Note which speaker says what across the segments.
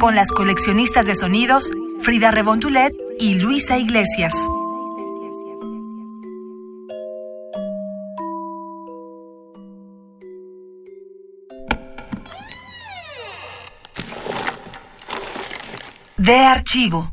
Speaker 1: Con las coleccionistas de sonidos Frida Rebontulet y Luisa Iglesias. De archivo.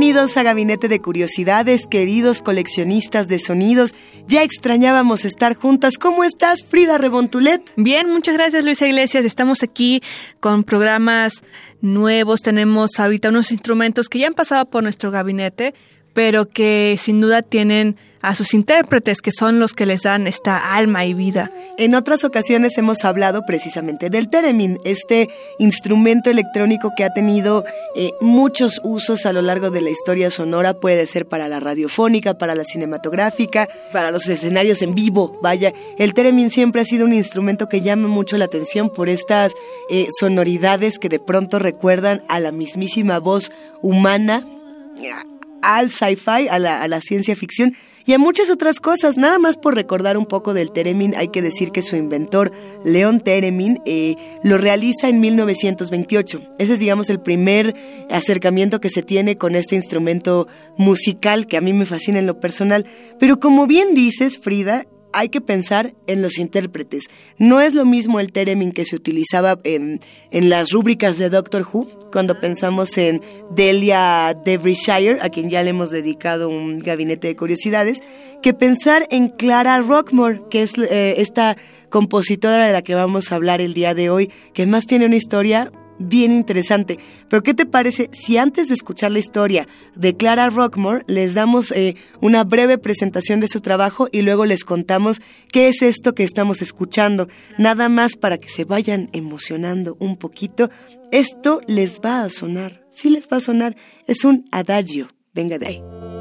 Speaker 2: Bienvenidos a Gabinete de Curiosidades, queridos coleccionistas de sonidos. Ya extrañábamos estar juntas. ¿Cómo estás, Frida Rebontulet?
Speaker 3: Bien, muchas gracias, Luisa Iglesias. Estamos aquí con programas nuevos. Tenemos ahorita unos instrumentos que ya han pasado por nuestro gabinete, pero que sin duda tienen a sus intérpretes, que son los que les dan esta alma y vida.
Speaker 2: En otras ocasiones hemos hablado precisamente del Theremin, este instrumento electrónico que ha tenido eh, muchos usos a lo largo de la historia sonora, puede ser para la radiofónica, para la cinematográfica, para los escenarios en vivo. Vaya, el Theremin siempre ha sido un instrumento que llama mucho la atención por estas eh, sonoridades que de pronto recuerdan a la mismísima voz humana al sci-fi, a la, ciencia ficción y a muchas otras cosas. Nada más por recordar un poco del Teremin, hay que decir que su inventor, Leon Teremin, eh, lo realiza en 1928. Ese es, digamos, el primer acercamiento que se tiene con este instrumento musical que a mí me fascina en lo personal. Pero como bien dices, Frida, hay que pensar en los intérpretes. No es lo mismo el Teremin que se utilizaba en, en las rúbricas de Doctor Who, cuando pensamos en Delia Derbyshire, a quien ya le hemos dedicado un gabinete de curiosidades, que pensar en Clara Rockmore, que es eh, esta compositora de la que vamos a hablar el día de hoy, que más tiene una historia bien interesante. Pero ¿qué te parece si antes de escuchar la historia de Clara Rockmore les damos eh, una breve presentación de su trabajo y luego les contamos qué es esto que estamos escuchando? Nada más para que se vayan emocionando un poquito. Esto les va a sonar, sí les va a sonar, es un adagio. Venga de ahí.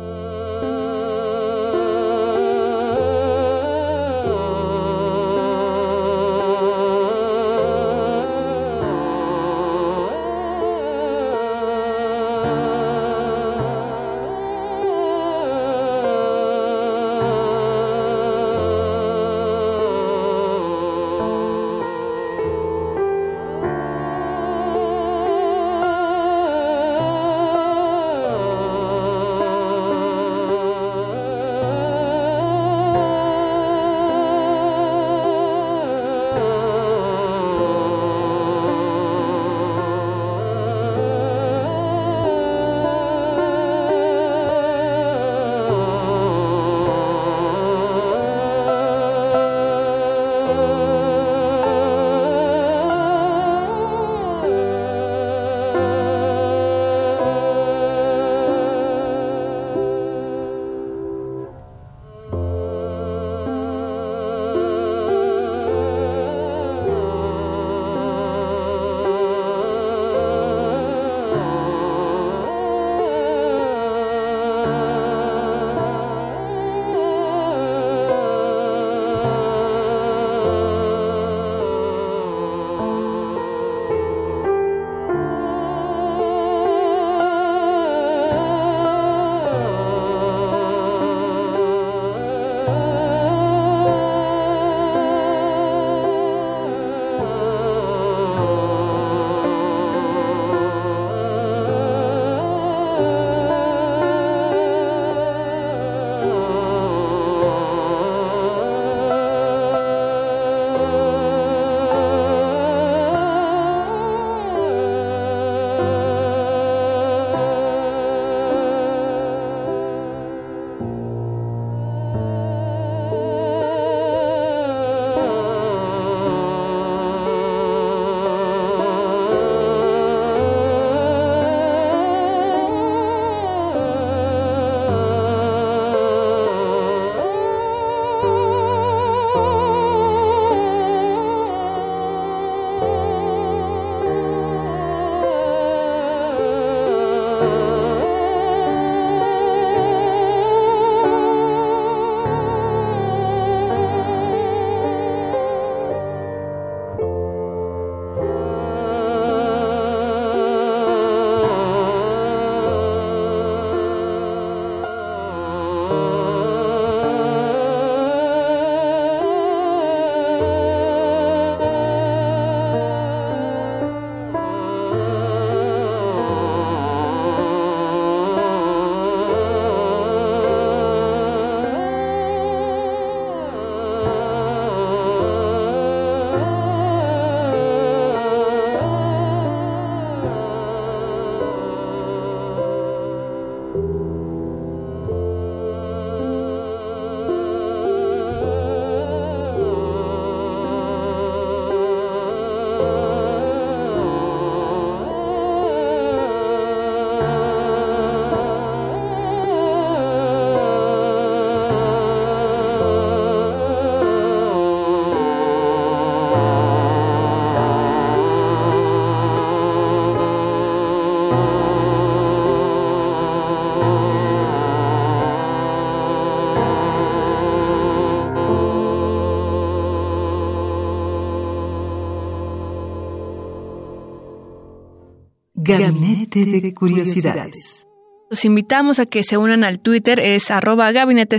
Speaker 1: Gabinete de Curiosidades.
Speaker 3: Los invitamos a que se unan al Twitter, es arroba gabinete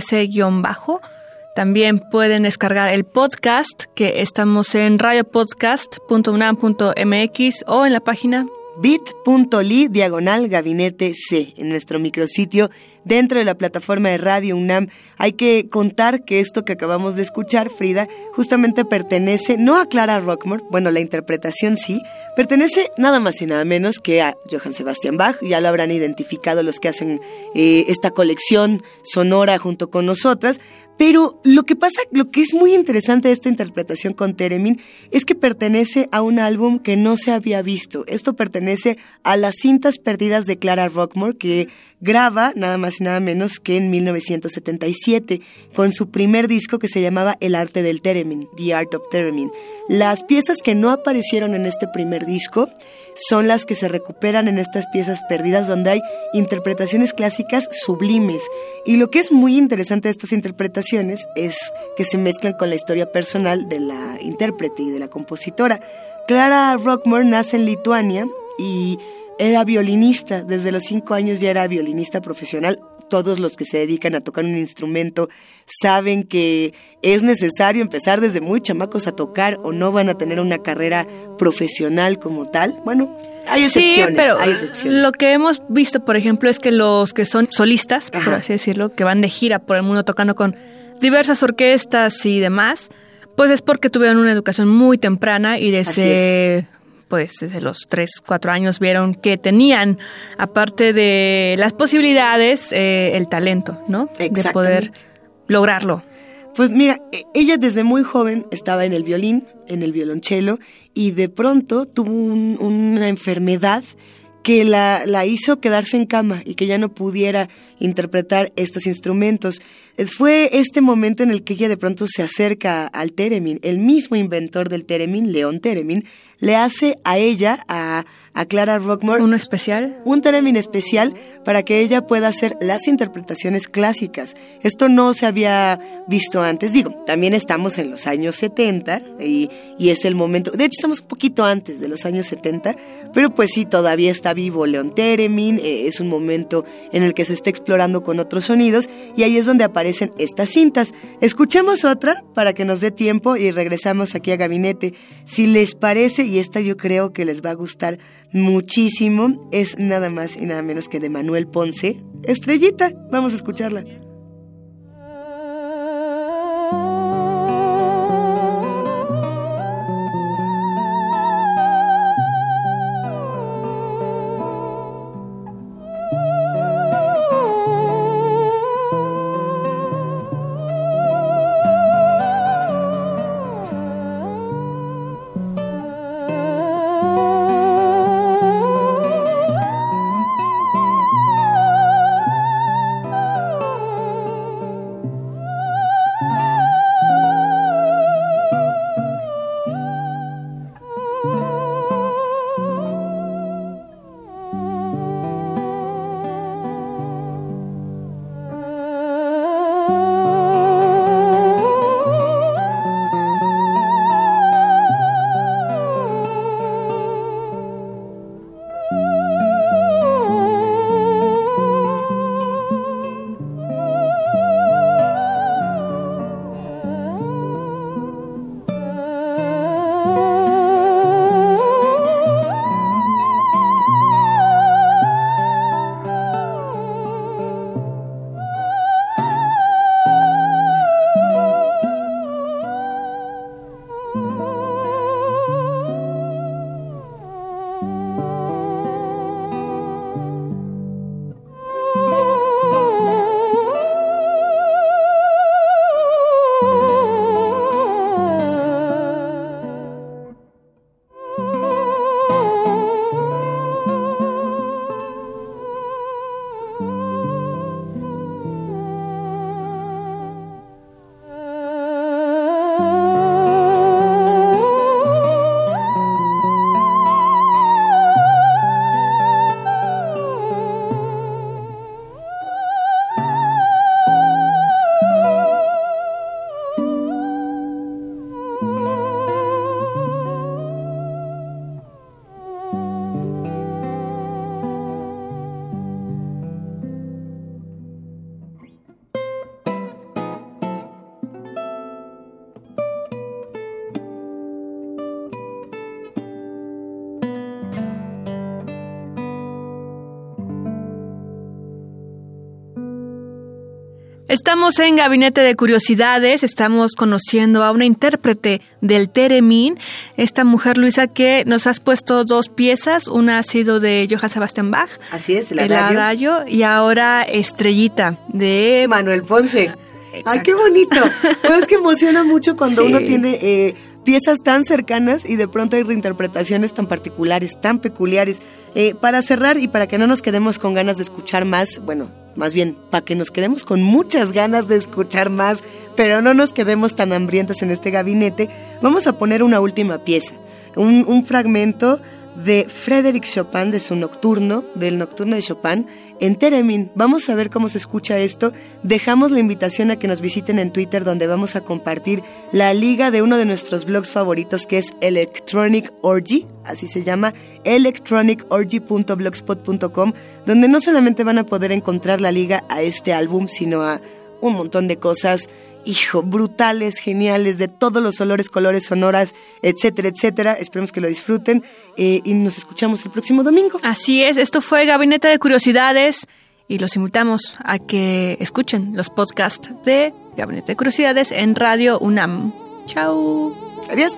Speaker 3: bajo También pueden descargar el podcast, que estamos en radiopodcast.unam.mx o en la página
Speaker 2: bit.ly diagonal gabinete C en nuestro micrositio dentro de la plataforma de Radio UNAM. Hay que contar que esto que acabamos de escuchar, Frida, justamente pertenece no a Clara Rockmore, bueno, la interpretación sí, pertenece nada más y nada menos que a Johann Sebastian Bach, ya lo habrán identificado los que hacen eh, esta colección sonora junto con nosotras, pero lo que pasa, lo que es muy interesante de esta interpretación con Teremin es que pertenece a un álbum que no se había visto. Esto pertenece a las cintas perdidas de Clara Rockmore que graba nada más y nada menos que en 1977 con su primer disco que se llamaba El arte del Teremin, The Art of Teremin. Las piezas que no aparecieron en este primer disco son las que se recuperan en estas piezas perdidas donde hay interpretaciones clásicas sublimes. Y lo que es muy interesante de estas interpretaciones es que se mezclan con la historia personal de la intérprete y de la compositora. Clara Rockmore nace en Lituania y era violinista, desde los cinco años ya era violinista profesional, todos los que se dedican a tocar un instrumento saben que es necesario empezar desde muy chamacos a tocar o no van a tener una carrera profesional como tal. Bueno, hay excepciones.
Speaker 3: Sí, pero lo que hemos visto, por ejemplo, es que los que son solistas, por así decirlo, que van de gira por el mundo tocando con diversas orquestas y demás, pues es porque tuvieron una educación muy temprana y desde pues desde los 3, 4 años vieron que tenían, aparte de las posibilidades, eh, el talento, ¿no? De poder lograrlo.
Speaker 2: Pues mira, e, ella desde muy joven estaba en el violín, en el violonchelo, y de pronto tuvo una enfermedad que la, la, hizo quedarse en cama y que ya no pudiera interpretar estos instrumentos. Eh, fue este momento en el que ella de pronto se acerca al Teremin. El mismo inventor del Teremin, León Teremin, le hace a ella, a, a Clara Rockmore...
Speaker 3: ¿Uno especial?
Speaker 2: Un Teremin especial para que ella pueda hacer las interpretaciones clásicas. Esto no se había visto antes. Digo, también estamos en los años 70 y, y es el momento... De hecho, estamos un poquito antes de los años 70, pero pues sí, todavía está vivo León Teremin. Eh, es un momento en el que se está explorando con otros sonidos y ahí es donde aparecen estas cintas. Escuchemos otra para que nos dé tiempo y regresamos aquí a gabinete. Si les parece, y esta yo creo que les va a gustar muchísimo, es nada más y nada menos que de Manuel Ponce. Estrellita, vamos a escucharla.
Speaker 3: Estamos en Gabinete de Curiosidades, estamos conociendo a una intérprete del Teremín, esta mujer Luisa que nos has puesto dos piezas, una ha sido de Johann Sebastian Bach,
Speaker 2: Así es, el
Speaker 3: el adagio. y ahora Estrellita de
Speaker 2: Manuel Ponce. Ay,
Speaker 3: Exacto.
Speaker 2: qué bonito. Pues es que emociona mucho cuando
Speaker 3: Sí.
Speaker 2: uno tiene eh, piezas tan cercanas y de pronto hay reinterpretaciones tan particulares, tan peculiares. Eh, para cerrar y para que no nos quedemos con ganas de escuchar más, bueno, más bien, para que nos quedemos con muchas ganas de escuchar más, pero no nos quedemos tan hambrientos en este gabinete, vamos a poner una última pieza, un, un fragmento de Frédéric Chopin, de su nocturno, del nocturno de Chopin, en Teremin. Vamos a ver cómo se escucha esto. Dejamos la invitación a que nos visiten en Twitter, donde vamos a compartir la liga de uno de nuestros blogs favoritos, que es Electronic Orgy, así se llama, electronicorgy.blogspot.com, donde no solamente van a poder encontrar la liga a este álbum, sino a un montón de cosas, hijo, brutales, geniales, de todos los olores, colores, sonoras, etcétera, etcétera. Esperemos que lo disfruten eh, y nos escuchamos el próximo domingo.
Speaker 3: Así es, esto fue Gabinete de Curiosidades y los invitamos a que escuchen los podcasts de Gabinete de Curiosidades en Radio UNAM. Chao.
Speaker 2: Adiós.